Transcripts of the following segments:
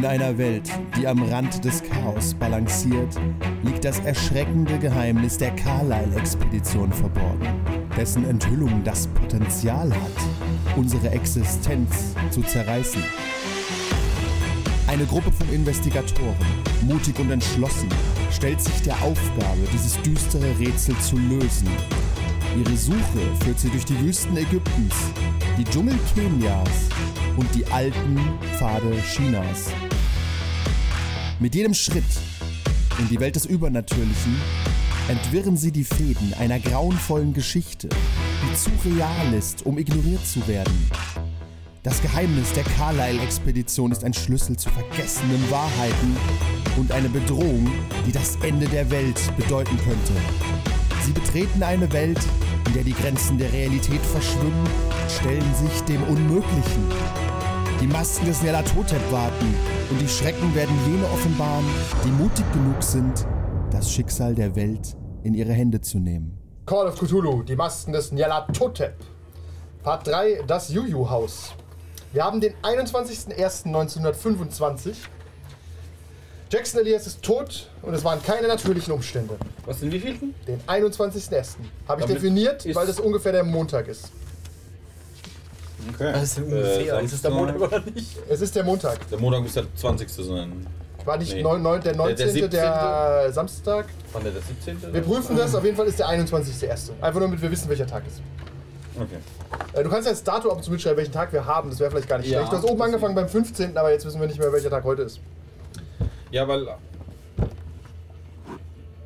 In einer Welt, die am Rand des Chaos balanciert, liegt das erschreckende Geheimnis der Carlyle-Expedition verborgen, dessen Enthüllung das Potenzial hat, unsere Existenz zu zerreißen. Eine Gruppe von Investigatoren, mutig und entschlossen, stellt sich der Aufgabe, dieses düstere Rätsel zu lösen. Ihre Suche führt sie durch die Wüsten Ägyptens, die Dschungel Kenias und die alten Pfade Chinas. Mit jedem Schritt in die Welt des Übernatürlichen entwirren sie die Fäden einer grauenvollen Geschichte, die zu real ist, um ignoriert zu werden. Das Geheimnis der Carlyle-Expedition ist ein Schlüssel zu vergessenen Wahrheiten und eine Bedrohung, die das Ende der Welt bedeuten könnte. Sie betreten eine Welt, in der die Grenzen der Realität verschwimmen und stellen sich dem Unmöglichen. Die Masken des Nyarlathotep warten und die Schrecken werden jene offenbaren, die mutig genug sind, das Schicksal der Welt in ihre Hände zu nehmen. Call of Cthulhu, die Masken des Nyarlathotep. Part 3, das Juju-Haus. Wir haben den 21.01.1925. Jackson Elias ist tot und es waren keine natürlichen Umstände. Was sind wie vielten? Den 21.01. habe ich Damit definiert, weil das ungefähr der Montag ist. Okay. Das ist ungefähr. Äh, ist es der Montag oder nicht? Es ist der Montag. Der Montag muss der 20. sein. War nicht Nee. neun, neun, der 19. Der, 17.. Samstag. Wann der, der 17.? Wir prüfen das, auf jeden Fall ist der 21.01. Einfach nur, damit wir wissen, welcher Tag ist. Okay. Äh, Du kannst ja das Datum ab und zu mitschreiben, welchen Tag wir haben. Das wäre vielleicht gar nicht Ja, schlecht. Du hast oben angefangen beim 15., aber jetzt wissen wir nicht mehr, welcher Tag heute ist. Ja, weil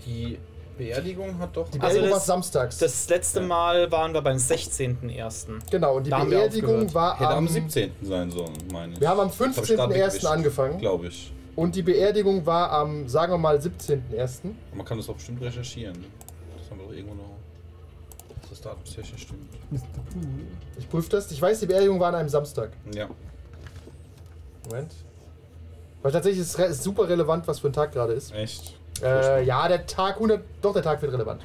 die Beerdigung hat doch. Die Also Beerdigung war das- samstags. Das letzte Mal waren wir beim 16.01. genau, und die Da Beerdigung war Hätte am, am 17. sein sollen, meine ich. Wir haben am 15.01. angefangen. Glaube ich. Und die Beerdigung war am, sagen wir mal, 17.01. Man kann das auch bestimmt recherchieren. Das haben wir doch irgendwo noch. Dass das Datum sicher stimmt. Ich prüfe das. Ich weiß, die Beerdigung war an einem Samstag. Ja. Moment. Weil tatsächlich ist es super relevant, was für ein Tag gerade ist. Echt? Äh, ja, der Tag 100, doch der Tag wird relevant.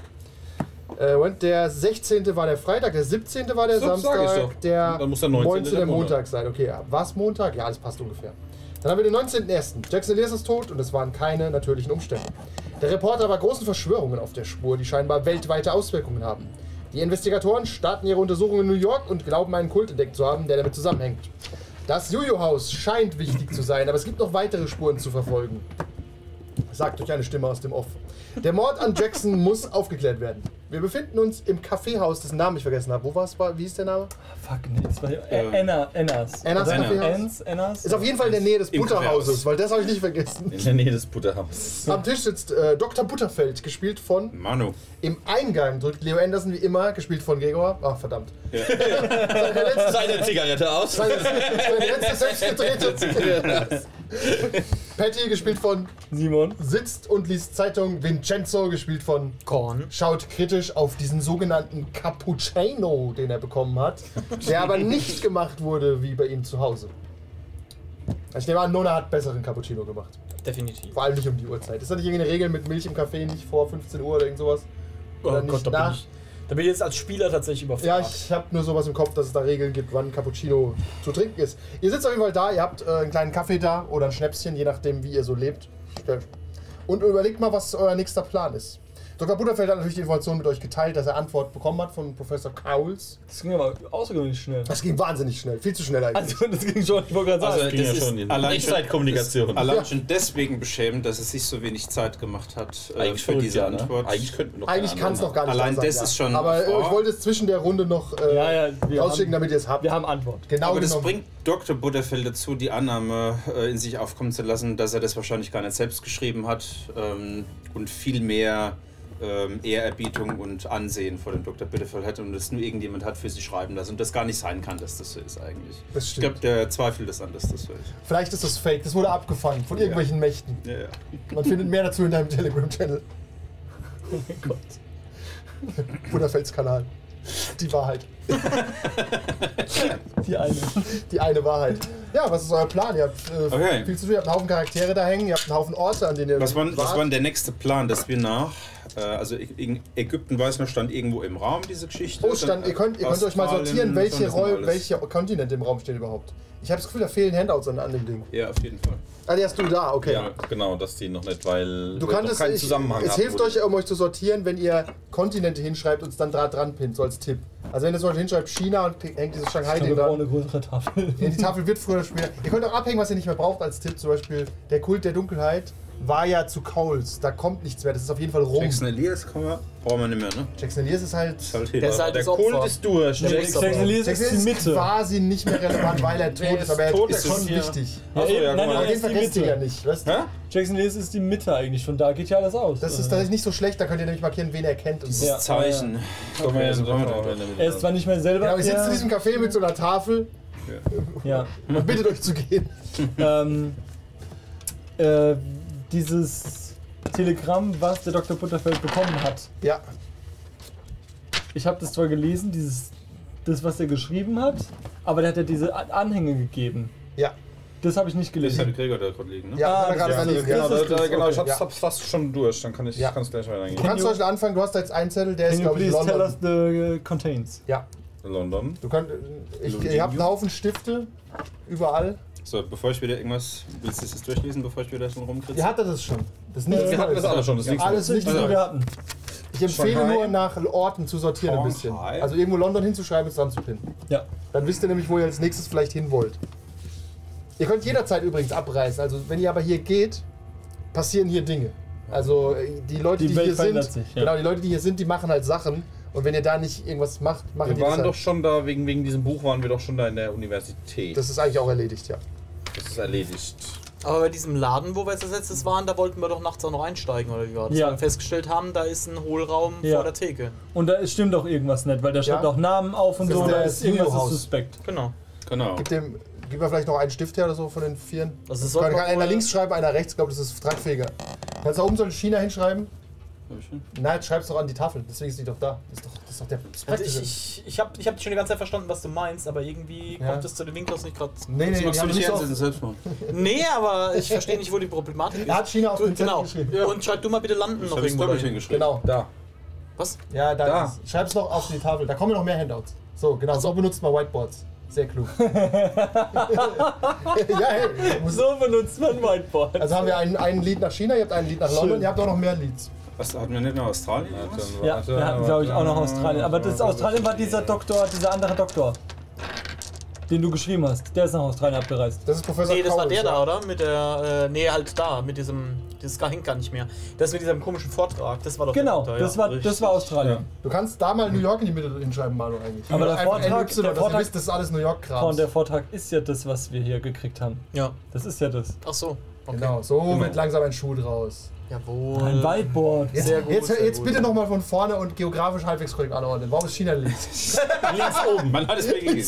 Äh, Moment, der 16. war der Freitag, der 17. war der So, Samstag, der Dann muss der 19. der der Montag Montag. sein. Okay, ja. War es Montag? Ja, das passt ungefähr. Dann haben wir den 19.01. Jackson Elias ist tot und es waren keine natürlichen Umstände. Der Reporter war großen Verschwörungen auf der Spur, die scheinbar weltweite Auswirkungen haben. Die Investigatoren starten ihre Untersuchungen in New York und glauben, einen Kult entdeckt zu haben, der damit zusammenhängt. Das Juju-Haus scheint wichtig zu sein, aber es gibt noch weitere Spuren zu verfolgen. Sagt euch eine Stimme aus dem Off. Der Mord an Jackson muss aufgeklärt werden. Wir befinden uns im Kaffeehaus, dessen Namen ich vergessen habe. Wo war es? Wie ist der Name? Fuck, nee, das war Ähm, Enna, Ennas. Ennas Kaffeehaus? Enns, Ennas. Ist auf jeden Fall in der Nähe des Butterhauses, weil das habe ich nicht vergessen. In der Nähe des Butterhauses. Am Tisch sitzt äh, Dr. Butterfeld, gespielt von. Manu. Im Eingang drückt Leo Anderson wie immer, gespielt von Gregor. Ach, verdammt. seine letzte, Seine Zigarette aus. seine, seine letzte selbstgedrehte. Patty, gespielt von Simon. sitzt und liest Zeitung. Vincenzo, gespielt von Korn. schaut kritisch auf diesen sogenannten Cappuccino, den er bekommen hat, der aber nicht gemacht wurde wie bei ihm zu Hause. Ich nehme an, Nona hat besseren Cappuccino gemacht. Definitiv. Vor allem nicht um die Uhrzeit. Ist da nicht irgendeine Regel mit Milch im Kaffee nicht vor 15 Uhr oder irgend sowas? Oder nicht da bin, nach? ich, da bin ich jetzt als Spieler tatsächlich überfragt. Ja, ich habe nur sowas im Kopf, dass es da Regeln gibt, wann Cappuccino zu trinken ist. Ihr sitzt auf jeden Fall da, ihr habt äh, einen kleinen Kaffee da oder ein Schnäpschen, je nachdem, wie ihr so lebt. Und überlegt mal, was euer nächster Plan ist. Dr. Butterfeld hat natürlich die Information mit euch geteilt, dass er Antwort bekommen hat von Professor Cowles. Das ging aber außergewöhnlich schnell. Das ging wahnsinnig schnell, viel zu schnell eigentlich. Also, das ging schon, ich wollte gerade sagen. Also, ging das ja ist schon in allein Echtzeitkommunikation. Allein Ja. schon deswegen beschämend, dass es sich so wenig Zeit gemacht hat äh, Eigentlich für diese ja, ne? Antwort. Eigentlich könnten wir noch Eigentlich kann es noch gar nicht Allein sein, das ist schon Aber äh, vor. ich wollte es zwischen der Runde noch äh, ja, ja, wir rausschicken, haben, damit ihr es habt. wir haben Antwort. genau Aber das genommen. bringt Dr. Butterfeld dazu, die Annahme äh, in sich aufkommen zu lassen, dass er das wahrscheinlich gar nicht selbst geschrieben hat ähm, und viel mehr ähm, Ehrerbietung und Ansehen vor dem Dr. Butterfeld hat und das nur irgendjemand hat für sie schreiben lassen und das gar nicht sein kann, dass das so ist eigentlich. Das ich stimmt. glaube, der zweifelt das an, dass das so ist. Vielleicht ist das fake, das wurde abgefangen von irgendwelchen Mächten. Ja, ja. Man findet mehr dazu in deinem Telegram-Channel. Oh mein Gott. Butterfelds Kanal. Die Wahrheit. Die eine. Die eine Wahrheit. Ja, was ist euer Plan? Ihr habt äh, Okay. viel zu tun, ihr habt einen Haufen Charaktere da hängen, ihr habt einen Haufen Orte, an denen ihr Was war, was war denn der nächste Plan, dass wir nach also in Ägypten weiß noch, stand irgendwo im Raum diese Geschichte. Oh, stand, ihr könnt, ihr könnt euch mal sortieren, welche, alles. welche Kontinente im Raum stehen überhaupt. Ich habe das Gefühl, da fehlen Handouts an, an dem Ding. Ja, auf jeden Fall. Ah, die hast du da, okay. Ja, genau, dass die noch nicht, weil Du kannst keinen ich, Zusammenhang es hilft euch, um euch zu sortieren, wenn ihr Kontinente hinschreibt und es dann da dran pinnt, so als Tipp. Also wenn ihr zum Beispiel hinschreibt China und hängt dieses Shanghai-Ding wir da. brauchen eine größere Tafel. Ja, die Tafel wird früher oder später. Ihr könnt auch abhängen, was ihr nicht mehr braucht als Tipp. Zum Beispiel der Kult der Dunkelheit war ja zu Coles. Da kommt nichts mehr. Das ist auf jeden Fall rum. Jackson Elias kann man, brauchen wir nicht mehr, ne? Jackson Elias ist halt. Ist halt Der ist halt Der das Opfer. Kult ist durch. Nee, Jackson- Jackson Elias Jackson ist ist Mitte. quasi nicht mehr relevant, weil er tot ist, aber er tot, ist ist schon hier- wichtig. Ja, Achso, ja, nein, nein. Aber nein, den vergesst ihr ja nicht, weißt du? Jackson Elias ist die Mitte eigentlich, von da geht ja alles aus. Das ist tatsächlich nicht so schlecht, da könnt ihr nämlich markieren, wen er kennt und so. Ja. Zeichen. Her. er ist zwar nicht mehr selber Genau, ihr sitzt in der, diesem Café mit so einer Tafel ja, und bittet euch zu gehen. ähm, äh, dieses Telegramm, was der Dr. Butterfeld bekommen hat. Ja, Ich habe das zwar gelesen, dieses, das, was er geschrieben hat, aber der hat ja diese Anhänge gegeben. ja. Das habe ich nicht Das ist gelesen. Gregor, der gerade liegt, ne? Ja, Ah, er gerade das- liegen. das Ja. Genau, ist da, da, das, genau, ich hab's, Ja. hab's fast schon durch, dann kann ich Ja. kann's gleich weitergehen. Du kannst zum Beispiel anfangen, du hast da jetzt einen Zettel, der ist, glaube ich, please tell us London. the uh, contains? Ja, London. du könnt, ich, London. ihr habt einen Haufen Stifte, überall. So, bevor ich wieder irgendwas. Willst du das durchlesen, bevor ich wieder schon rumkritze? Ihr hattet es schon. Das ist nichts Wir hatten das alle schon, das liegt Alles nicht Die Neues. wir hatten. Ich empfehle Shanghai. nur nach Orten zu sortieren ein bisschen. Shanghai. Also irgendwo London hinzuschreiben und dran zu pinnen. Ja. Dann wisst ihr nämlich, wo ihr als nächstes vielleicht hin wollt. Ihr könnt jederzeit übrigens abreißen. Also wenn ihr aber hier geht, passieren hier Dinge. Also äh, die Leute, Die die, Welt hier sind, verändert sich, ja. genau, die Leute, die hier sind, die machen halt Sachen. Und wenn ihr da nicht irgendwas macht, machen Wir die waren das doch halt. schon da, wegen, wegen diesem Buch waren wir doch schon da in der Universität. Das, Das ist eigentlich auch erledigt, ja. Ist erledigt. Aber bei diesem Laden, wo wir jetzt als letztes waren, da wollten wir doch nachts auch noch einsteigen, oder wie war das? Ja. Weil wir festgestellt haben, da ist ein Hohlraum Ja. vor der Theke. Und da ist- stimmt auch irgendwas nicht, weil da schreibt Ja. auch Namen auf und Das so, ist da das ist irgendwas ist suspekt. Genau. Genau. Gib dem, gib mir vielleicht noch einen Stift her oder so von den vieren. Das ist Kann, kann einer links schreiben, einer rechts. Ich glaube, das ist tragfähiger. Kannst du da oben so ein China hinschreiben? Ich. Nein, schreib's doch an die Tafel. Deswegen ist die doch da. Das ist doch, das ist doch der Also ich, ich, ich habe ich hab schon die ganze Zeit verstanden, was du meinst, aber irgendwie Ja. kommt es zu den Winklers nicht gerade. nee, nee, magst du nicht hinsetzen, selbst mal. Nee, aber ich verstehe nicht, wo die Problematik ist. Er hat China auf Du, den genau. geschrieben. Und schreib du mal bitte landen Das noch ich irgendwo. hingeschrieben. Genau. Da. Was? Ja, da, Da. ist es. Schreib's noch auf die Tafel. Da kommen noch mehr Handouts. So, genau. So benutzt man Whiteboards. Sehr klug. ja, hey. So benutzt man Whiteboard. Also haben wir ein, ein Lied nach China, ihr habt ein Lied nach London, ihr habt auch noch mehr Leads. Was hatten wir nicht noch Australien? Dann ja, warte, wir hatten, glaube ich, auch noch warte. Australien. Aber das Australien war dieser Doktor, dieser andere Doktor, den du geschrieben hast. Der ist nach Australien abgereist. Das ist Professor Nee, das war Cowles, der ja. da, oder? Mit der, äh, nee, halt da, mit diesem, das hängt gar nicht mehr. Das mit diesem komischen Vortrag, das war doch der Genau, Doktor, das ja. war, das war Australien. Du kannst da mal New York in die Mitte hinschreiben, Manu, eigentlich. Aber der Einfach Vortrag- NY, der dass ihr Vortrag- wisst, das ist alles New York-Kram. Und der Vortrag ist ja das, was wir hier gekriegt haben. Ja. Das ist ja das. Ach so. Okay. Genau, so wird langsam ein Schuh draus. Jawohl. Ein Whiteboard. Jetzt, Sehr gut, jetzt, sehr jetzt gut. bitte nochmal von vorne und geografisch halbwegs korrekt anordnen. Warum ist China links? Links oben, man hat es mir gegeben.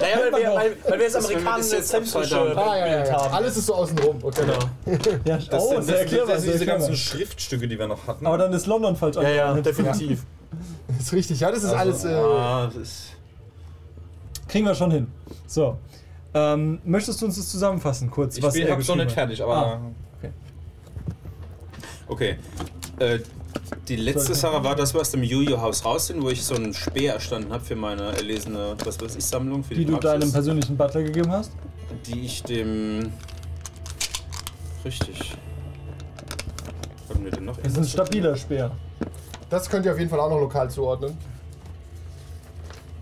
Naja, weil wir, weil, weil wir das Das Amerikaner ist jetzt zentrische ah, ja, ja, ja. haben. Alles ist so außenrum. Okay. Genau. Ja, Das oh, sind, sehr das, das sind diese ganzen Schriftstücke, die wir noch hatten. Aber dann ist London falsch Ja, ja, definitiv. Das ist richtig. Ja, das ist alles. Äh, Ah, das ist. Kriegen wir schon hin. So. Ähm, möchtest du uns das zusammenfassen, kurz? ich was bin, geschrieben nicht fertig, aber Ah. Okay. Äh, die letzte Sache war das, was im Juju-Haus raus sind, wo ich so einen Speer erstanden habe für meine erlesene, was weiß ich, Sammlung. Für Die du Praxis, deinem persönlichen Butler gegeben hast? Die ich dem. Richtig. Hatten wir denn noch Das ist ein stabiler Speer. das könnt ihr auf jeden Fall auch noch lokal zuordnen.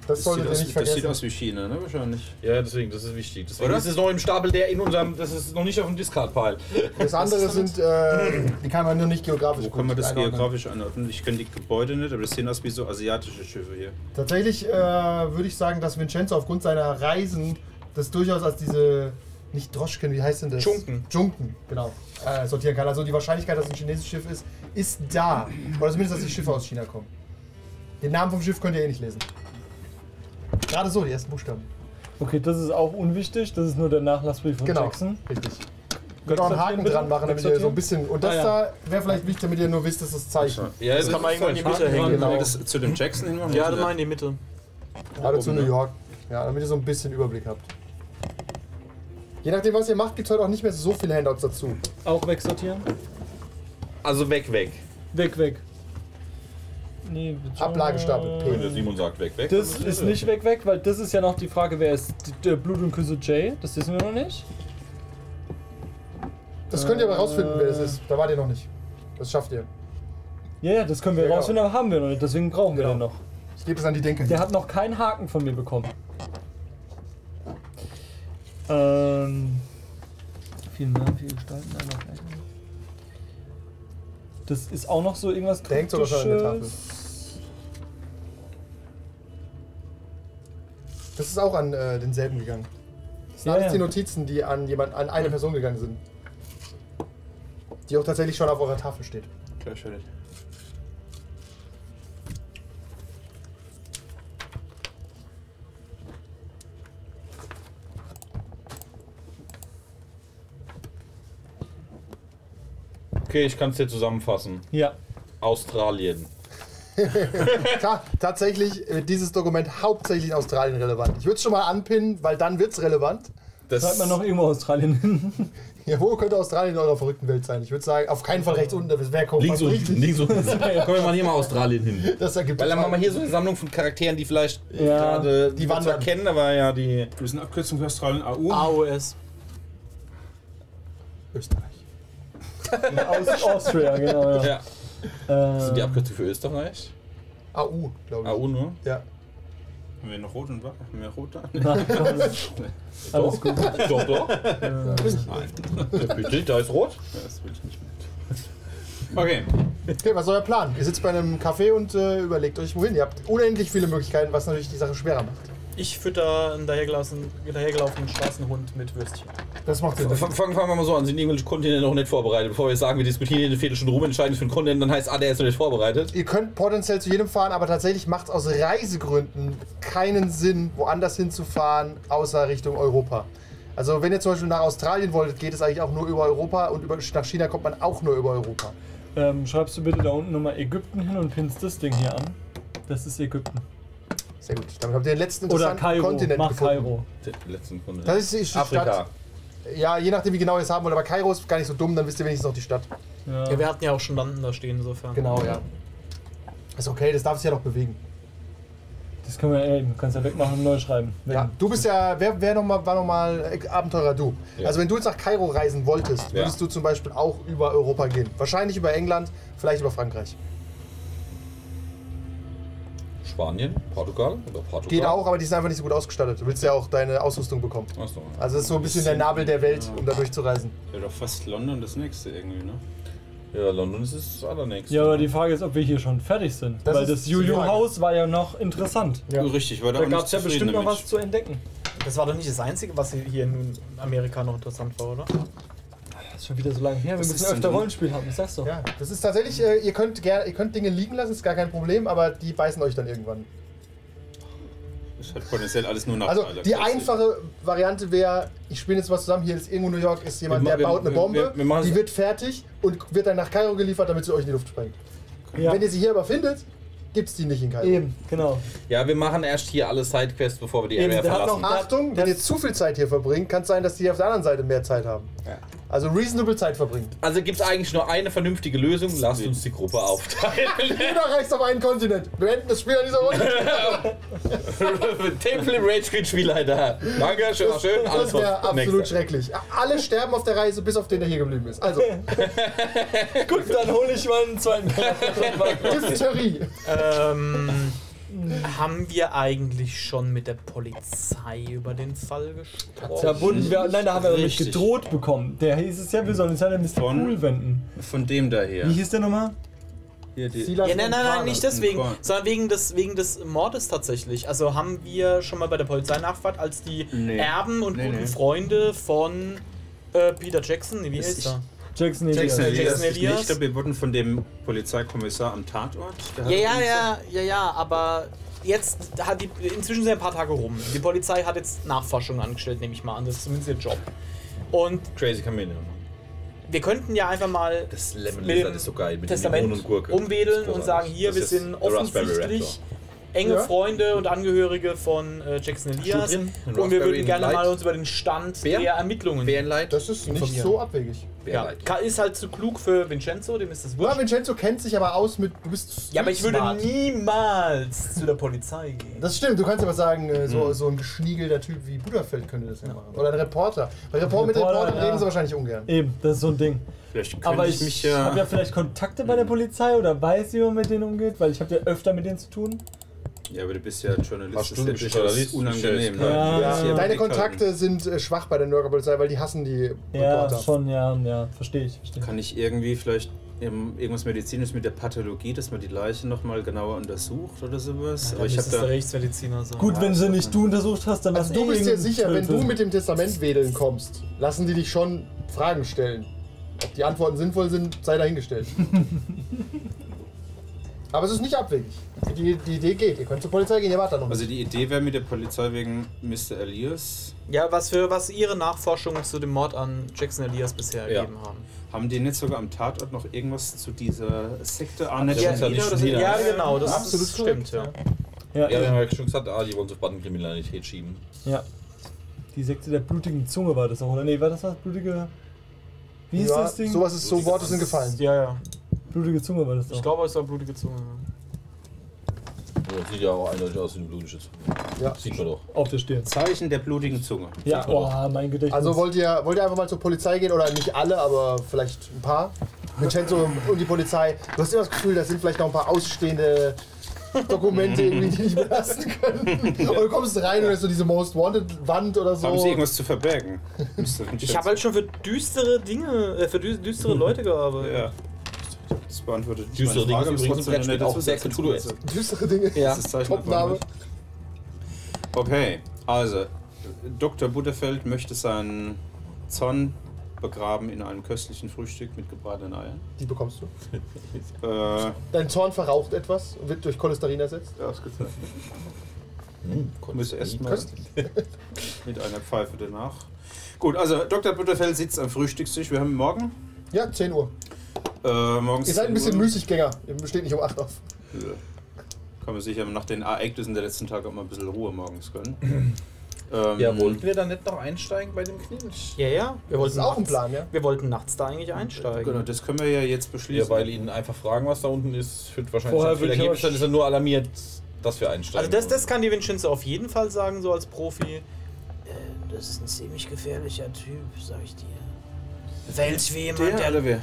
Das Das aus, nicht das sieht vergessen. aus wie China, ne? Wahrscheinlich. ja, deswegen, das ist wichtig. Deswegen Oder? ist es noch im Stapel, der in unserem, das ist noch nicht auf dem Discard-Pile. Das andere sind, äh, die kann man nur nicht geografisch Wo kann man das einordnen. geografisch einordnen? Ich kenne die Gebäude nicht, aber das sehen aus wie so asiatische Schiffe hier. Tatsächlich äh, würde ich sagen, dass Vincenzo aufgrund seiner Reisen das durchaus als diese, nicht Droschken, wie heißt denn das? Junken. Junken, genau, äh, sortieren kann. Also die Wahrscheinlichkeit, dass es ein chinesisches Schiff ist, ist da. Oder zumindest, dass die Schiffe aus China kommen. Den Namen vom Schiff könnt ihr eh nicht lesen. Gerade so, die ersten Buchstaben. Okay, das ist auch unwichtig. Das ist nur der Nachlassbrief von Genau, Jackson. richtig. Könnt auch einen Haken dran machen, damit ihr so ein bisschen. Und das Ah, ja. da wäre vielleicht wichtig, damit ihr nur wisst, dass das Zeichen. Ja, Das kann man irgendwo in die Mitte hängen. Genau. Das zu dem Jackson hinmachen? Ja, das mal in die Mitte. Gerade zu New ne? York. Ja, damit ihr so ein bisschen Überblick habt. Je nachdem, was ihr macht, gibt es heute auch nicht mehr so viele Handouts dazu. Auch wegsortieren? Also weg, weg. Weg, weg. Nee, Ablagestapel, P. Wenn der Simon sagt, weg, weg. Das ist nicht weg, weg, weil das ist ja noch die Frage, wer ist der Blut und Küsse Jay? Das wissen wir noch nicht. Das könnt ihr aber rausfinden, wer das Äh. ist. Da wart ihr noch nicht. Das schafft ihr. Ja, ja, das können wir Ja, rausfinden, aber haben wir noch nicht. Deswegen brauchen wir Genau. den noch. Ich gebe es an die Denker. Der hat noch keinen Haken von mir bekommen. Ähm. Viel mehr, viel gestalten, einmal gleich. Das ist auch noch so irgendwas Der hängt sogar schon an der Tafel. Das ist auch an äh, denselben gegangen. Das sind Ja, alles ja. die Notizen, die an jemand, an eine Person gegangen sind. Die auch tatsächlich schon auf eurer Tafel steht. Gleich fertig. Okay, ich kann es dir zusammenfassen. Ja. Australien. Ta tatsächlich wird dieses Dokument hauptsächlich in Australien relevant. Ich würde es schon mal anpinnen, weil dann wird es relevant. Das Schreibt man noch irgendwo Australien hin. Ja, wo könnte Australien in eurer verrückten Welt sein? Ich würde sagen, auf keinen Fall rechts unten, das wäre kommt links unten. Links unten. Komm, wir machen hier mal Australien hin. Das ergibt Weil dann machen wir hier so eine Sammlung von Charakteren, die vielleicht Ja. gerade Die wir zwar kennen, aber ja, die. Das ist eine Abkürzung für Australien AU. AOS. Österreich. Aus Austria, genau. Ja. Ja. Das sind die Ähm, Abkürzung für Österreich. AU, glaube ich. AU nur. Ja. Haben wir noch rot und wa- haben wir rot da? nein, alles gut. Doch, doch. Nein. Ja, bitte, da ist rot. Das will ich nicht mehr. Okay. Okay, was ist euer Plan? Ihr sitzt bei einem Café und äh, überlegt euch wohin. Ihr habt unendlich viele Möglichkeiten, was natürlich die Sache schwerer macht. Ich fütter einen dahergelaufenen, dahergelaufenen Straßenhund mit Würstchen. Das macht Sinn. Fangen fangen wir mal so an. Sind irgendwelche Kontinente noch nicht vorbereitet? Bevor wir sagen, wir diskutieren hier eine Viertelstunde rum, entscheiden uns für einen Kontinent, dann heißt, ah, der ist noch nicht vorbereitet. Ihr könnt potenziell zu jedem fahren, aber tatsächlich macht es aus Reisegründen keinen Sinn, woanders hinzufahren, außer Richtung Europa. Also wenn ihr zum Beispiel nach Australien wolltet, geht es eigentlich auch nur über Europa und über, nach China kommt man auch nur über Europa. Ähm, schreibst du bitte da unten nochmal Ägypten hin und pinnst das Ding hier an. Das ist Ägypten. Sehr gut. Damit habt ihr den letzten Oder interessanten Kairo. Kontinent Mach gefunden. Kairo. Den letzten Kontinent. Das ist die Stadt. Afrika. Ja, je nachdem, wie genau ihr es haben wollt. Aber Kairo ist gar nicht so dumm, dann wisst ihr wenigstens noch die Stadt. Ja. Ja, wir hatten ja auch schon Landen da stehen, insofern. Genau, ja. Ist okay, das darf sich ja noch bewegen. Das können wir eben. Kannst ja wegmachen und neu schreiben. Ja, du bist ja, wer, wer noch mal, war nochmal Abenteurer du? Ja. Also wenn du jetzt nach Kairo reisen wolltest, Ja. würdest du zum Beispiel auch über Europa gehen. Wahrscheinlich über England, vielleicht über Frankreich. Spanien, Portugal oder Portugal. Geht auch, aber die sind einfach nicht so gut ausgestattet. Du willst ja auch deine Ausrüstung bekommen. Achso. Also das ist so ein bisschen der Nabel der Welt, um da durchzureisen. Wäre doch fast London das nächste irgendwie, ne? Ja, London ist das allernächste. Ja, aber die Frage ist, ob wir hier schon fertig sind. Das Weil ist das die Frage. Juju-Haus war ja noch interessant. Ja. Richtig, war da, Da gab es ja bestimmt noch was zu entdecken. Das war doch nicht das Einzige, was hier in Amerika noch interessant war, oder? Das ist schon wieder so lange her. Wir Was müssen öfter? Rollenspiel haben, ich sag's doch. Ja, das ist tatsächlich, äh, ihr könnt, ger ihr könnt Dinge liegen lassen, ist gar kein Problem, aber die beißen euch dann irgendwann. Das hat potenziell alles nur Also Nachteile. die einfache Variante wäre, ich spiele jetzt was zusammen, hier ist irgendwo New York, ist jemand, Wir der baut eine Bombe, wir- die wird fertig und wird dann nach Kairo geliefert, damit sie euch in die Luft sprengt. Ja. Wenn ihr sie hier aber findet, gibt's die nicht in Kairo. Eben, genau. Ja, wir machen erst hier alle Sidequests, bevor wir die Eben, Area verlassen. noch- Achtung, wenn ihr zu viel Zeit hier verbringt, kann es sein, dass die auf der anderen Seite mehr Zeit haben. Ja. Also reasonable Zeit verbringen. Also gibt es eigentlich nur eine vernünftige Lösung. Lasst uns die Gruppe aufteilen. Jeder reist auf einen Kontinent. Wir beenden das Spiel an dieser Runde. Temple im Rage Quit Spielleiter. Danke, schön, schön. Das Alles wäre was- absolut Nächster. schrecklich. Alle sterben auf der Reise, bis auf den, der hier geblieben ist. Also, Gut, dann hole ich mal einen zweiten Charakter. Diphtherie. Ähm, haben wir eigentlich schon mit der Polizei über den Fall gesprochen? Da wurden wir, nein, da haben wir nämlich Richtig. gedroht bekommen. Der hieß es ja, wir sollen uns ja an Mr. Von- Cool wenden. Von dem da hier. Wie hieß der nochmal? Hier die, Ja, nein, nein, nein, nicht deswegen, Korn. sondern wegen des, wegen des Mordes tatsächlich. Also haben wir schon mal bei der Polizei nachgefragt, als die Nee. Erben und Nee, guten nee. Freunde von äh, Peter Jackson, nee, wie heißt ich- er? Jackson Elias. Jackson Elias. Jackson Elias. Ich glaube, wir wurden von dem Polizeikommissar am Tatort. Ja, ja, ja, ja, ja, aber jetzt hat die, inzwischen sind ein paar Tage rum. Die Polizei hat jetzt Nachforschungen angestellt, nehme ich mal an. Das ist zumindest ihr Job. Und Crazy Chameleon. wir könnten ja einfach mal Das Lemon mit dem ist so geil. Mit Testament und Gurke. umwedeln und sagen, hier, wir sind offensichtlich. Enge Ja. Freunde und Angehörige von äh, Jackson Elias. Und wir würden gerne Light? mal uns über den Stand Bär? der Ermittlungen. Bärenleid? Das ist nicht Informieren. so abwegig. ja. Ist halt zu klug für Vincenzo, dem ist das Ja, wurscht. Vincenzo kennt sich aber aus mit. Du bist. Ja, aber ich würde smart. niemals zu der Polizei gehen. Das stimmt, du kannst aber sagen, äh, Hm. so, so ein geschniegelter Typ wie Buderfeld könnte das ja machen. Oder ein Reporter. Bei Report mit Reporter, Reportern ja. reden sie wahrscheinlich ungern. Eben, das ist so ein Ding. Vielleicht könnte Aber ich, ich, mich ja. habe ja vielleicht Kontakte bei der Polizei oder weiß, wie man mit denen umgeht, weil ich habe ja öfter mit denen zu tun. Ja, aber du bist ja Journalist. Hast das du ist ja Journalist, unangenehm. du ne? Ja, Du Ja, deine Kontakte sind äh, schwach bei der Nürnberger Polizei, weil die hassen die Ja, Reporter. schon, ja, ja, verstehe ich. Verstehe. halten. Kann ich irgendwie vielleicht im- irgendwas Medizinisches mit der Pathologie, dass man die Leiche nochmal genauer untersucht oder sowas? Aber ich habe da. der Rechtsmediziner sein. Gut, wenn sie nicht du untersucht hast, dann Also war's du bist dir sicher, wenn du mit dem Testament wedeln kommst, lassen die dich schon Fragen stellen. Ob die Antworten sinnvoll sind, sei dahingestellt. Aber es ist nicht abwegig. Die, die Idee geht. Ihr könnt zur Polizei gehen, ihr wart da noch. Also die Idee wäre mit der Polizei wegen Mr. Elias. Ja, was für was ihre Nachforschungen zu dem Mord an Jackson Elias bisher Ja. ergeben haben. Haben die nicht sogar am Tatort noch irgendwas zu dieser Sekte Arne Ja, Janida nicht oder so? Janida. Ja, genau, das Absolut ist, stimmt, ja. Ja, Ja, ja, ja schon gesagt, ah, die wollen so Bandenkriminalität schieben. ja. Die Sekte der blutigen Zunge war das auch, oder? Nee, war das was? Blutige. Wie ja, das Ding? Sowas ist so, Worte sind gefallen. Ja, ja. Blutige Zunge war das doch. Ich glaube, es war blutige Zunge. Ja, sieht ja auch eindeutig aus wie ein blutisches. Ja. Sieht man doch. Auf der Stirn. Zeichen der blutigen Zunge. Ja, oh, mein Gedächtnis. Also wollt ihr, wollt ihr einfach mal zur Polizei gehen, oder nicht alle, aber vielleicht ein paar? Vincenzo und die Polizei. Du hast immer das Gefühl, da sind vielleicht noch ein paar ausstehende Dokumente, irgendwie, die dich belasten können. Und du kommst rein und da ist so diese Most Wanted Wand oder so. Haben sie irgendwas zu verbergen? Ich habe halt schon für düstere Dinge, äh, für dü- düstere Leute gearbeitet. Ja. Das beantwortet nicht Düstere meine Dinge ist übrigens ein Brettspiel, eine auch sehr. Cthulhu-esque. Düstere Dinge. Ja. Das ist Zeichen Topname. Okay, also Dr. Butterfeld möchte seinen Zorn begraben in einem köstlichen Frühstück mit gebratenen Eiern. Die bekommst du. Äh, Dein Zorn verraucht etwas und wird durch Cholesterin ersetzt. ausgezeichnet. Hm, Muss erstmal mit einer Pfeife danach. Gut, also Dr. Butterfeld sitzt am Frühstückstisch. Wir haben morgen. Ja, 10 Uhr. Äh, morgens Ihr seid ein 10 bisschen Uhr. Müßiggänger. Ihr steht nicht um 8 auf. Ja. Kann man sicher nach den Ereignissen der letzten Tage auch mal ein bisschen Ruhe morgens gönnen. ähm, Ja, wollten wir dann nicht noch einsteigen bei dem Knilch? Ja, ja. Wir Das wollten ist auch ein nachts- Plan, ja? Wir wollten nachts da eigentlich einsteigen. Genau, das können wir ja jetzt beschließen. Ja, weil ihnen einfach fragen, was da unten ist, führt wahrscheinlich Vorher schon viel Ergebnis. Dann ist er nur alarmiert, dass wir einsteigen. Also das, das kann die Vincenzo auf jeden Fall sagen, so als Profi. Äh, Das ist ein ziemlich gefährlicher Typ, sag ich dir. Sich wie jemand, der oder wer?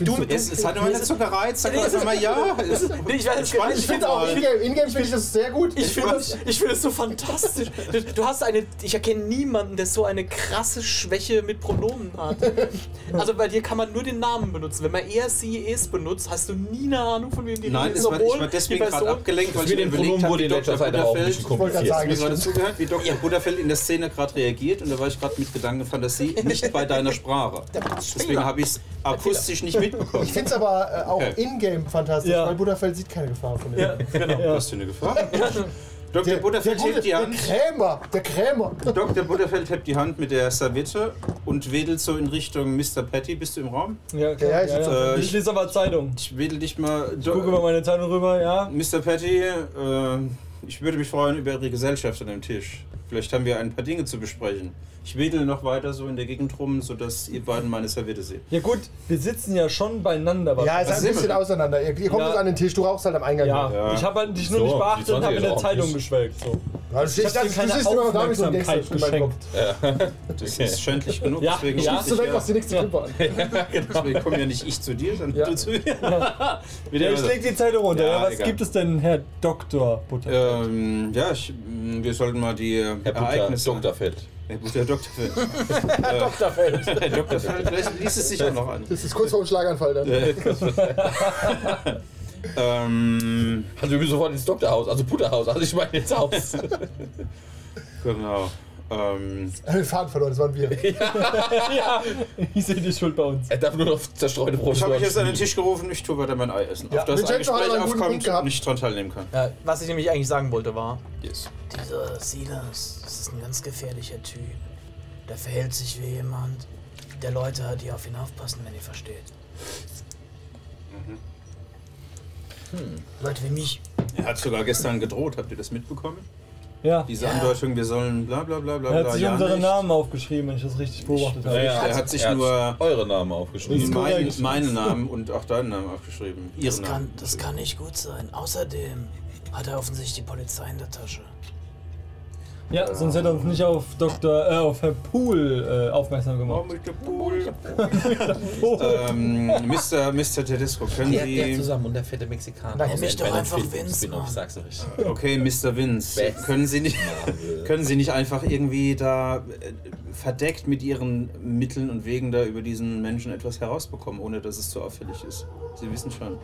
Du, Es, es hat immer nicht so gereizt, sag doch einfach mal ja. Es, Nee, ich weiß, Entspann ich finde auch. Ingame Ingame finde ich das sehr gut. Ich finde das, ich find das so fantastisch. Du, du hast eine, ich erkenne niemanden, der so eine krasse Schwäche mit Pronomen hat. Also bei dir kann man nur den Namen benutzen. Wenn man er, sie, es benutzt, hast du nie eine Ahnung, von wem die Nein, Rede es ist, war, ich war deswegen gerade abgelenkt, weil ich mir den Pronomen habe, wurde in letzter Dr. Zeit auch ein Ich wollte gerade mir zugehört, wie Dr. Butterfeld in der Szene gerade reagiert und da war ich gerade mit Gedankenfantasie nicht bei deiner Sprache. Deswegen habe ich es akustisch nicht mitbekommen. Ich finde es aber äh, auch Okay. in-game fantastisch, Ja. weil Butterfeld sieht keine Gefahr von dem. Ja, genau. Was für eine Gefahr? Dr. Der, der, Butterfeld gute, hebt die der Hand. Krämer, der Krämer. Dr. Butterfeld hebt die Hand mit der Serviette und wedelt so in Richtung Mr. Patty. Bist du im Raum? Ja, klar, Ja, ja, ich- ja, äh, Ich lese aber Zeitung. Ich wedel dich mal. Ich gucke über meine Zeitung rüber, ja. Mr. Patty, äh, ich würde mich freuen über Ihre Gesellschaft an dem Tisch. Vielleicht haben wir ein paar Dinge zu besprechen. Ich wedel noch weiter so in der Gegend rum, sodass ihr beiden meine Serviette seht. Ja gut, wir sitzen ja schon beieinander. aber- Ja, es ist ein bisschen auseinander. Ihr, ihr kommt Ja. jetzt an den Tisch, du rauchst halt am Eingang. ja, Ja. ich habe halt dich nur So, nicht beachtet und habe in 20 der Zeitung nicht- geschwelgt. So. Ja, du Ich habe stehst, dir du keine stehst immer so ein meinem Kopf. geschenkt. Das ist schändlich genug, Ja, deswegen, ja. Du ich weg, machst die nächste Ja. Klippe an. deswegen komme ja nicht ich zu dir, sondern Ja. du zu mir. Ja, ich leg die Zeitung runter. Ja, Ja, was egal. gibt es denn, Herr Dr. Butter? ähm, ja, ich, mh, wir sollten mal die Herr Butter, Ereignisse... Dr. Feld. Herr Butter, Dr. Feld. Dr. Feld. Herr Dr. Feld, vielleicht liest es sich auch noch an. Das ist kurz vor dem Schlaganfall dann. ähm, Also wir müssen sofort ins Doktorhaus, also Butterhaus, also ich meine ins Haus. genau. Ähm, Den Faden verloren, das waren wir. ja, ich sehe die Schuld bei uns. er darf nur noch zerstreute ich Professoren habe mich jetzt an den. Tisch gerufen, ich tue weiter mein Ei essen. Ja, Auf das ein Gespräch aufkommt und nicht dran teilnehmen kann. Ja, was ich nämlich eigentlich sagen wollte war, Yes. Dieser Silas, das ist ein ganz gefährlicher Typ. Der verhält sich wie jemand, der Leute hat, die auf ihn aufpassen, wenn ihr versteht. Leute wie mich. Er hat sogar gestern gedroht, habt ihr das mitbekommen? Ja. Diese Ja. Andeutung, wir sollen bla bla bla bla Er hat bla. sich ja unsere nicht. Namen aufgeschrieben, wenn ich das richtig beobachtet habe. Naja, er hat sich nur- eure Namen aufgeschrieben. Mein, meinen Namen und auch deinen Namen aufgeschrieben. Ihren Das Namen. kann, das kann nicht gut sein. Außerdem hat er offensichtlich die Polizei in der Tasche. Ja, sonst hätte er uns nicht auf Dr. Äh, auf Herr Pool äh, aufmerksam Oh, gemacht. mit der Pool. Oh. ähm, Mr. Mr. Tedesco, können Der, der Sie. zusammen und der fette Mexikaner. Aus mich doch einfach Vince. Okay, Mr. Vince, Best können Sie nicht. Können Sie nicht einfach irgendwie da äh, verdeckt mit Ihren Mitteln und Wegen da über diesen Menschen etwas herausbekommen, ohne dass es zu auffällig ist? Sie wissen schon.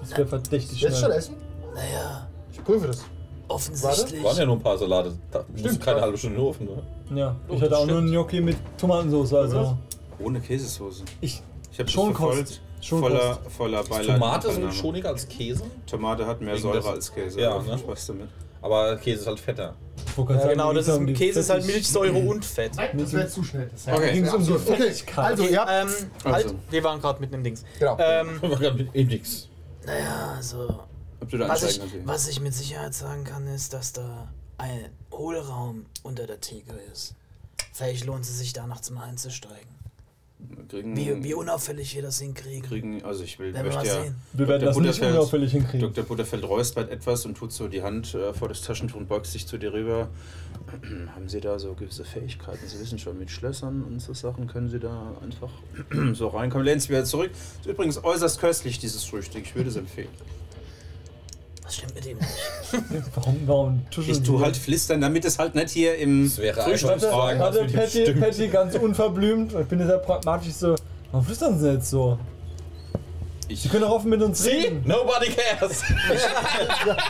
Das wäre verdächtig Jetzt schon schnell. essen? Naja, Ich prüfe das. Offensichtlich. Waren ja nur ein paar Salate. Da muss Stimmt, keine halbe Stunde Ofen, ne? Ja, Oh, ich hatte auch nur einen Gnocchi mit Tomatensauce, also. Ohne Käsesoße. Ich. Ich habe Schon. Kost. Schon voller, Kost. voller Beileid. Tomate sind Annahme. schoniger als Käse, Tomate hat mehr Wegen Säure als Käse. Ja, aber ne? Spaß damit. aber Käse ist halt fetter. Ja, sagen, genau, das ist Käse ist halt Milchsäure und Fett. Nein, das wäre zu schnell. Das Okay. Ging es um die Okay, Fettigkeit. also ihr habt. Ähm, halt, Also. wir waren gerade mitten im Dings. Genau. Ähm, War gerade mit ihm nix. Naja, also. Ob du da Was ich, was ich mit Sicherheit sagen kann, ist, dass da ein Hohlraum unter der Theke ist. Vielleicht lohnt es sich da nachts mal einzusteigen. Kriegen, Wie, wie unauffällig wir das hinkriegen. kriegen, also ich will, möchte ja. sehen. Wir werden Dr. das nicht Butterfeld- unauffällig hinkriegen. Dr. Butterfeld räuspert etwas und tut so die Hand äh, vor das Taschentuch und beugt sich zu dir rüber. Haben Sie da so gewisse Fähigkeiten? Sie wissen schon, mit Schlössern und so Sachen können Sie da einfach so reinkommen. Lehnen Sie wieder zurück. Ist übrigens äußerst köstlich, dieses Frühstück. Ich würde es empfehlen. Was stimmt mit ihm nicht? Warum, warum tuscheln Ich so? halt flüstern, damit es halt nicht hier im Das wäre Patty. Patty ganz unverblümt. Ich bin sehr pragmatisch so. Warum flüstern Sie jetzt so? Ich, Sie können doch offen mit uns See? reden. Nobody cares!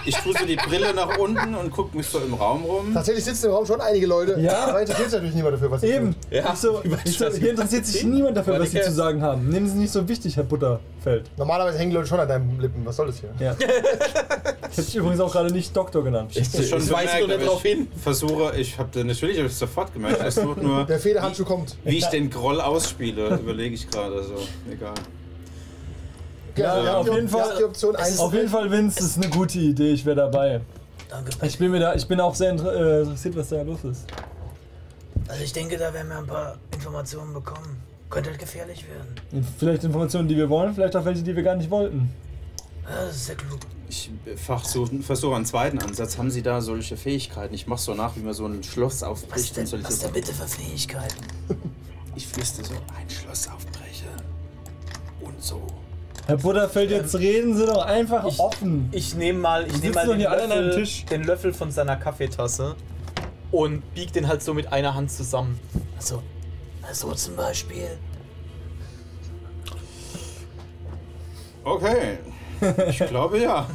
ich tue so die Brille nach unten und gucke mich so im Raum rum. Tatsächlich sitzen im Raum schon einige Leute. Ja. Aber interessiert sich natürlich niemand dafür, was sie Eben. tun. Ja, ich so, ich so, hier interessiert sich niemand dafür, was Sie zu sagen haben. Nehmen Sie nicht so wichtig, Herr Butterfeld. Normalerweise hängen die Leute schon an deinen Lippen. Was soll das hier? Ja. Ich hätte dich übrigens auch gerade nicht Doktor genannt. Ich, ist schon ich weiß nur ich hin. Versuche, ich habe natürlich hab ich sofort gemerkt, tut nur, Der Federhandschuh kommt. wie ich den Groll ausspiele, überlege ich gerade. So, egal. Ja, habt auf die- jeden Fall- Die Option 1. Auf jeden Fall, Vince, das ist eine gute Idee. Ich wäre dabei. Danke, Ich bin, mir da, ich bin auch sehr äh, interessiert, was da los ist. Also ich denke, da werden wir ein paar Informationen bekommen. Könnte halt gefährlich werden. Vielleicht Informationen, die wir wollen, vielleicht auch welche, die wir gar nicht wollten. Ja, das ist sehr klug. Ich versuche versuch einen zweiten Ansatz. Haben Sie da solche Fähigkeiten? Ich mache so nach, wie man so ein Schloss Was aufbricht. denn, und solche was denn bitte für Fähigkeiten? Ich flüster so, ein Schloss aufbrechen. Und so. Herr Butterfeld, jetzt reden Sie doch einfach Ich- offen. ich nehme mal, ich sitzen nehm mal den, Löffel, Tisch. den Löffel von seiner Kaffeetasse und bieg den halt so mit einer Hand zusammen. Also, also zum Beispiel. Okay. Ich glaube ja.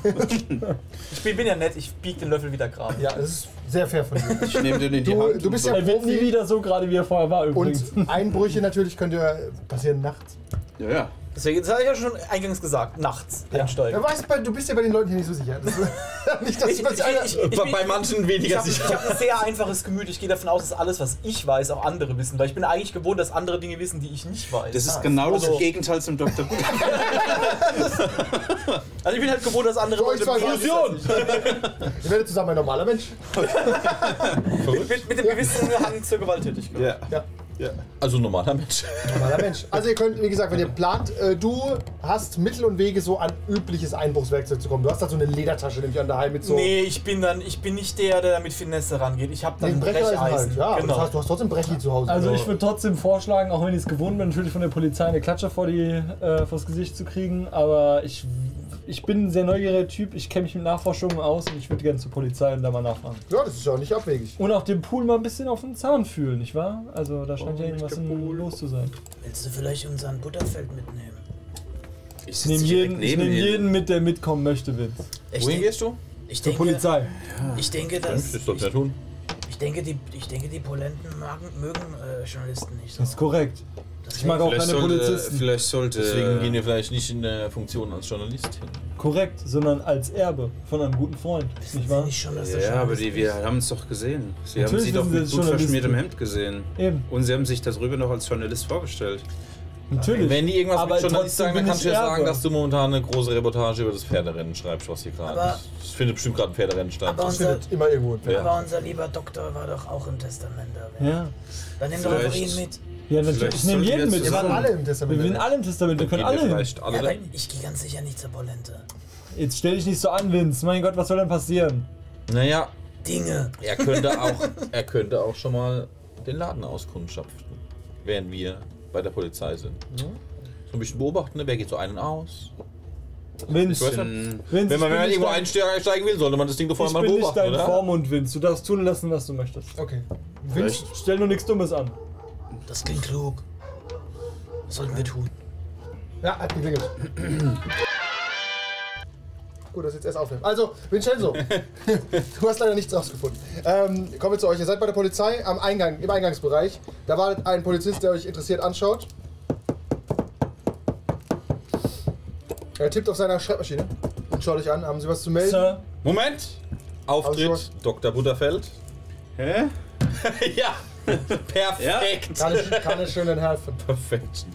Ich bin, bin ja nett, ich bieg den Löffel wieder gerade. Ja, das ist sehr fair von dir. Ich nehme den in die Du- Hand. du bist ja- er wird nie wieder so gerade, wie er vorher war übrigens. Und Einbrüche natürlich können ja passieren nachts. so. Ja, ja. Deswegen, das habe ich ja schon eingangs gesagt, nachts einsteigen. Ja, weißt, du bist ja bei den Leuten hier nicht so sicher. Das nicht, dass Ich, ich, einer, ich, ich, Bei, bin- bei manchen ich weniger habe sicher. hab ein sehr einfaches Gemüt. Ich gehe davon aus, dass alles, was ich weiß, auch andere wissen. Weil ich bin eigentlich gewohnt, dass andere Dinge wissen, die ich nicht weiß. Das ist genau das Also- Gegenteil zum Dr. Also ich bin halt gewohnt, dass andere euch Leute Fusion! Ihr werdet zusammen ein normaler Mensch. mit, mit dem gewissen Hang zur Gewalttätigkeit. ja. Ja, Also ein normaler Mensch. normaler Mensch. Also ihr könnt, wie gesagt, wenn ihr plant, äh, du hast Mittel und Wege, so an übliches Einbruchswerkzeug zu kommen. Du hast da so eine Ledertasche, nämlich an daheim mit so... Nee, ich bin dann, ich bin nicht der, der da mit Finesse rangeht. Ich habe dann Nee, ein Brecheisen Brecheisen. halt. Ja, genau. das heißt, du hast trotzdem Brechi zu Hause. Also ich würde trotzdem vorschlagen, auch wenn ich es gewohnt bin, natürlich von der Polizei eine Klatsche vor die, äh, vors Gesicht zu kriegen, aber ich, ich bin ein sehr neugieriger Typ, ich kenne mich mit Nachforschungen aus und ich würde gerne zur Polizei und da mal nachfragen. Ja, das ist ja auch nicht abwegig. Und auch den Pool mal ein bisschen auf den Zahn fühlen, nicht wahr? Also da scheint ja irgendwas in, los zu sein. Willst du vielleicht unseren Butterfeld mitnehmen? Ich Ich nehme jeden, ich nehm jeden mit, der mitkommen möchte, Vince. Ich, Wohin gehst du? ich Zur denke, Polizei. ich denke, dass, ja tun. ich denke, die, ich denke, die Polenten mögen, mögen äh, Journalisten nicht so. Das ist korrekt. Ich mag auch Vielleicht keine sollte, Polizisten. vielleicht sollte. Deswegen gehen wir vielleicht nicht in der Funktion als Journalist hin. Korrekt, sondern als Erbe von einem guten Freund. Wissen Nicht Sie wahr? nicht schon, dass Ja, aber Journalist die, wir haben es doch gesehen. Sie haben Natürlich sie doch mit dass gut Journalist verschmiertem bin. Hemd gesehen. Eben. Und sie haben sich darüber noch als Journalist vorgestellt. Natürlich. Wenn die irgendwas Aber mit Journalist trotzdem sagen, dann kannst du ja sagen, dass du momentan eine große Reportage über das Pferderennen schreibst, was hier gerade Aber- ist. Es findet bestimmt gerade ein Pferderennen statt. Aber Das unser, immer irgendwo ein Pferd. aber unser lieber Doktor war doch auch im Testament erwähnt. Ja. Dann nimm doch ihn mit. Ja, natürlich. Ich nehme wir jeden mit. Wir waren alle im Wir Testament. sind alle im Testament, wir können wir alle hin. alle Ja, aber ich gehe ganz sicher nicht zur Polente. Jetzt stell dich nicht so an, Vince. Mein Gott, was soll denn passieren? Naja, Dinge. er könnte auch, er könnte auch schon mal den Laden auskundschaften, während wir bei der Polizei sind. So ein bisschen beobachten, ne? wer geht so ein und aus. Vince, weiß Vince ich Wenn man, wenn man nicht irgendwo einsteigen einsteigen will, sollte man das Ding doch Ich vorher mal bin nicht beobachten, dein oder? Vormund, Vince. Du darfst tun lassen, was du möchtest. Okay. Vince, stell nur nichts Dummes an. Das klingt klug. Was sollten wir tun? Ja, hat geklingelt. Gut, dass jetzt erst aufnehmen. Also, Vincenzo, du hast leider nichts rausgefunden. Ähm, kommen wir zu euch. Ihr seid bei der Polizei am Eingang, im Eingangsbereich. Da war ein Polizist, der euch interessiert anschaut. Er tippt auf seiner Schreibmaschine und schaut euch an. Haben Sie was zu melden? Sir, Moment! Auftritt, Dr. Butterfeld. Hä? ja! Perfekt! Kann ich, kann ich schön helfen? Perfekt.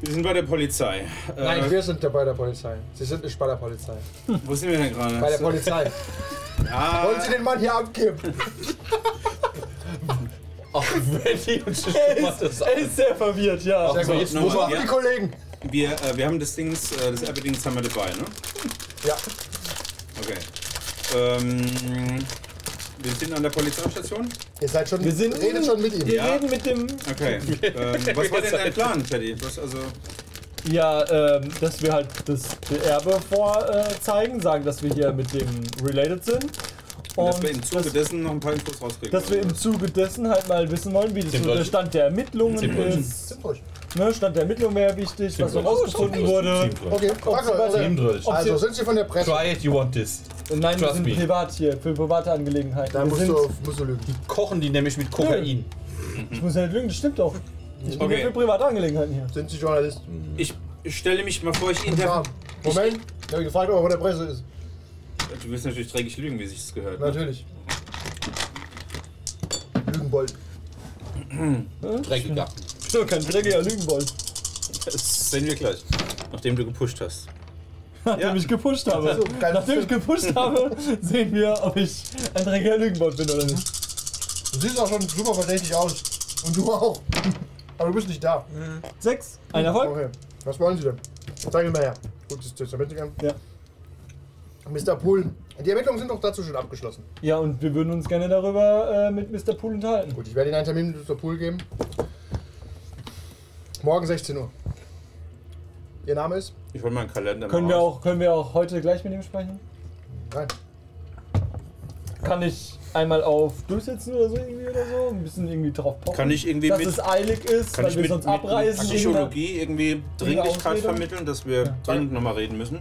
Wir sind bei der Polizei. Nein, äh, wir sind da bei der Polizei. Sie sind nicht bei der Polizei. wo sind wir denn gerade? Bei der Polizei. Ah, Wollen Sie den Mann hier abkippen? Ach, wenn die uns er ist, er ist sehr verwirrt, ja. Sehr gut. jetzt sind ja. die Kollegen? wir, äh, wir haben das Dings, äh, das Apple-Dings haben wir dabei, ne? Ja. Okay. Ähm, wir sind an der Polizeistation. Ihr seid schon, Wir sind- redet schon mit ihm. Wir Ja. reden mit dem. Okay. ähm, was war denn dein Plan, Teddy? Was, also, Ja, ähm, dass wir halt das Erbe vorzeigen, sagen, dass wir hier mit dem related sind. und dass wir im Zuge dass, dessen noch ein paar Infos rauskriegen. dass wir im Zuge dessen halt mal wissen wollen, wie das so der. Stand der Ermittlungen ist. Ne, Stand der Ermittlungen wäre wichtig, was so Teamdeutsch. rausgefunden wurde. Okay, der- also, also sind Sie von der Presse? Try it, you want this. Nein, wir Trust sind me. privat hier, für private Angelegenheiten. Da wir musst sind, du, musst du lügen. Kochen die nämlich mit Kokain. Ich muss ja nicht lügen, das stimmt doch. Ich bin Okay. hier für private Angelegenheiten hier. Sind Sie Journalist? Ich stelle mich mal vor, ich Ja. interview. Moment, ich habe gefragt, ob er von der Presse ist. Du willst natürlich dreckig lügen, wie sich das gehört. Ne? Natürlich. Lügenbold. Dreckiger. Ich bin doch kein dreckiger Lügenbold. Das sehen wir gleich. Nachdem du gepusht hast. Nachdem Ja. ich gepusht habe. So. Nachdem ich gepusht habe, sehen wir, ob ich ein dreckiger Lügenbold bin oder nicht. Du siehst auch schon super verdächtig aus. Und du auch. Aber du bist nicht da. Sechs. Ein Erfolg? Okay. Was wollen Sie denn? Zeigen Sie mal her. Gut, das Testament gern. Ja. Mr. Pool. Die Ermittlungen sind doch dazu schon abgeschlossen. Ja, und wir würden uns gerne darüber äh, mit Mr. Pool unterhalten. Gut, ich werde Ihnen einen Termin mit Mr. Pool geben. Morgen 16 Uhr. Ihr Name ist? Ich hol mal einen Kalender Können mal wir, auch, können wir auch heute gleich mit ihm sprechen? Nein. Kann ich einmal auf durchsetzen oder so irgendwie oder so? Ein bisschen irgendwie drauf pochen? Kann ich irgendwie dass mit- es eilig ist, Kann weil ich wir mit, sonst mit, abreisen. mit? Psychologie irgendwie Dringlichkeit vermitteln, dass wir dringend nochmal reden müssen?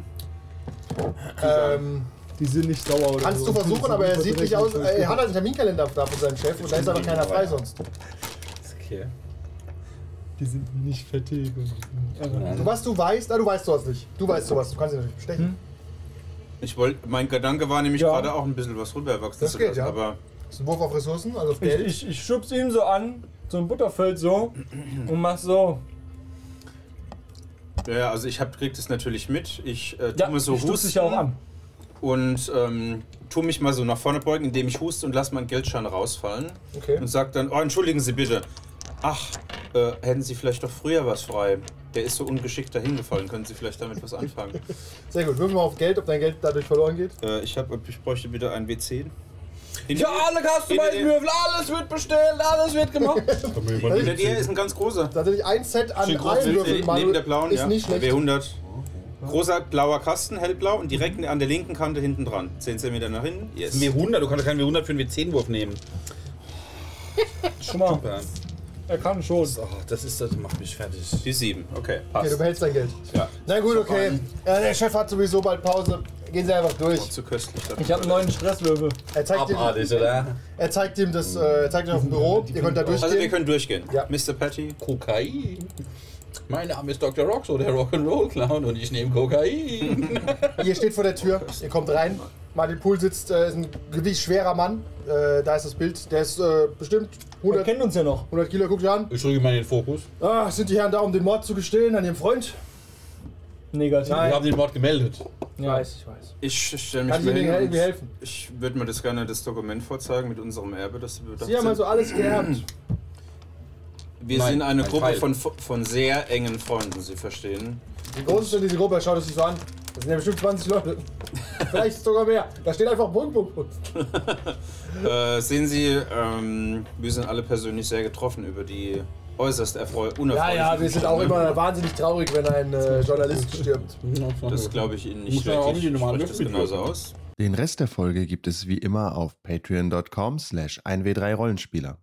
Ähm, Die sind nicht sauer oder kannst so. du versuchen, aber er sieht nicht aus. Er hat halt einen Terminkalender da von seinem Chef und da ist aber keiner frei sonst. Okay. Die sind nicht fettig. Und Du, was du weißt, ah, du weißt sowas nicht. Du weißt sowas, du kannst ihn natürlich bestechen. Ich wollte, mein Gedanke war nämlich Ja. gerade auch ein bisschen was rüberwachsen Das geht, lassen, ja. aber Das ist ein Wurf auf Ressourcen, also auf ich, Geld. ich, ich schub's ihm so an, so ein Butterfeld so, und mach so. ja, also ich hab, krieg das natürlich mit. Ich äh, tu Ja, mir so ich husten dich ja auch an. und ähm, tu mich mal so nach vorne beugen, indem ich huste und lass meinen Geldschein rausfallen Okay. und sag dann, oh entschuldigen Sie bitte. Ach, äh, hätten Sie vielleicht doch früher was frei? Der ist so ungeschickt dahin gefallen. Können Sie vielleicht damit was anfangen? Sehr gut. Würfel mal auf Geld, ob dein Geld dadurch verloren geht. äh, ich, hab, ich bräuchte bitte ein W10. Ja, alle Customized-Würfel, alles wird bestellt, alles wird gemacht. Hinter dir ist ein ganz großer. Tatsächlich ein Set an allen Würfeln, Neben der blauen, ist ja. nicht schlecht. W100. Großer blauer Kasten, hellblau und direkt an der linken Kante hinten dran. 10 cm nach hinten. Yes. W100, du kannst keinen W100 für einen W10-Wurf nehmen. Schon mal. Er kann schon. Oh, das ist, das macht mich fertig. Die 7, okay. Okay, Passt. du behältst dein Geld. Ja. Na gut, okay. Äh, der Chef hat sowieso bald Pause. Gehen Sie einfach durch. Zu köstlich. Ich habe einen neuen Stresswürfel. Er zeigt, ihm, Abartig, oder? er zeigt ihm das, äh, er zeigt ihm auf dem Büro. Ihr könnt da Also wir durchgehen. können durchgehen. Ja. Mr. Patty. Kokain. Mein Name ist Dr. Roxo, der Rock'n'Roll Clown und ich nehme Kokain. Ihr steht vor der Tür. Ihr kommt rein. Martin Pool sitzt, äh, ist ein gewichtschwerer Mann. Äh, da ist das Bild. Der ist äh, bestimmt Wir 100, kennen uns ja noch. 100 Kilo. Guckt ihr an. Ich rücke mal den Fokus. Ah, sind die Herren da, um den Mord zu gestehen an ihrem Freund? Negativ. Nein. Wir haben den Mord gemeldet. Ich weiß, ich weiß. Ich stelle mich Kann ich mal Ihnen hin irgendwie und helfen? Ich würde mir das gerne das Dokument vorzeigen mit unserem Erbe, das wir bedacht Sie haben sind. also alles geerbt. Wir Nein, sind eine ein Gruppe Teil. von, von sehr engen Freunden, Sie verstehen. Wie groß ist denn diese Gruppe? Schaut es sich so an. Das sind ja bestimmt 20 Leute. Vielleicht sogar mehr. Da steht einfach Punkt, Punkt, Punkt. Äh, sehen Sie, ähm, wir sind alle persönlich sehr getroffen über die äußerst erfreu Ja, unerfreulichen ja, wir sind auch immer wahnsinnig traurig, wenn ein äh, Journalist stirbt. Das glaube ich Ihnen nicht Muss wirklich. nicht spreche das genauso aus. Den Rest der Folge gibt es wie immer auf patreon.com slash 1w3rollenspieler.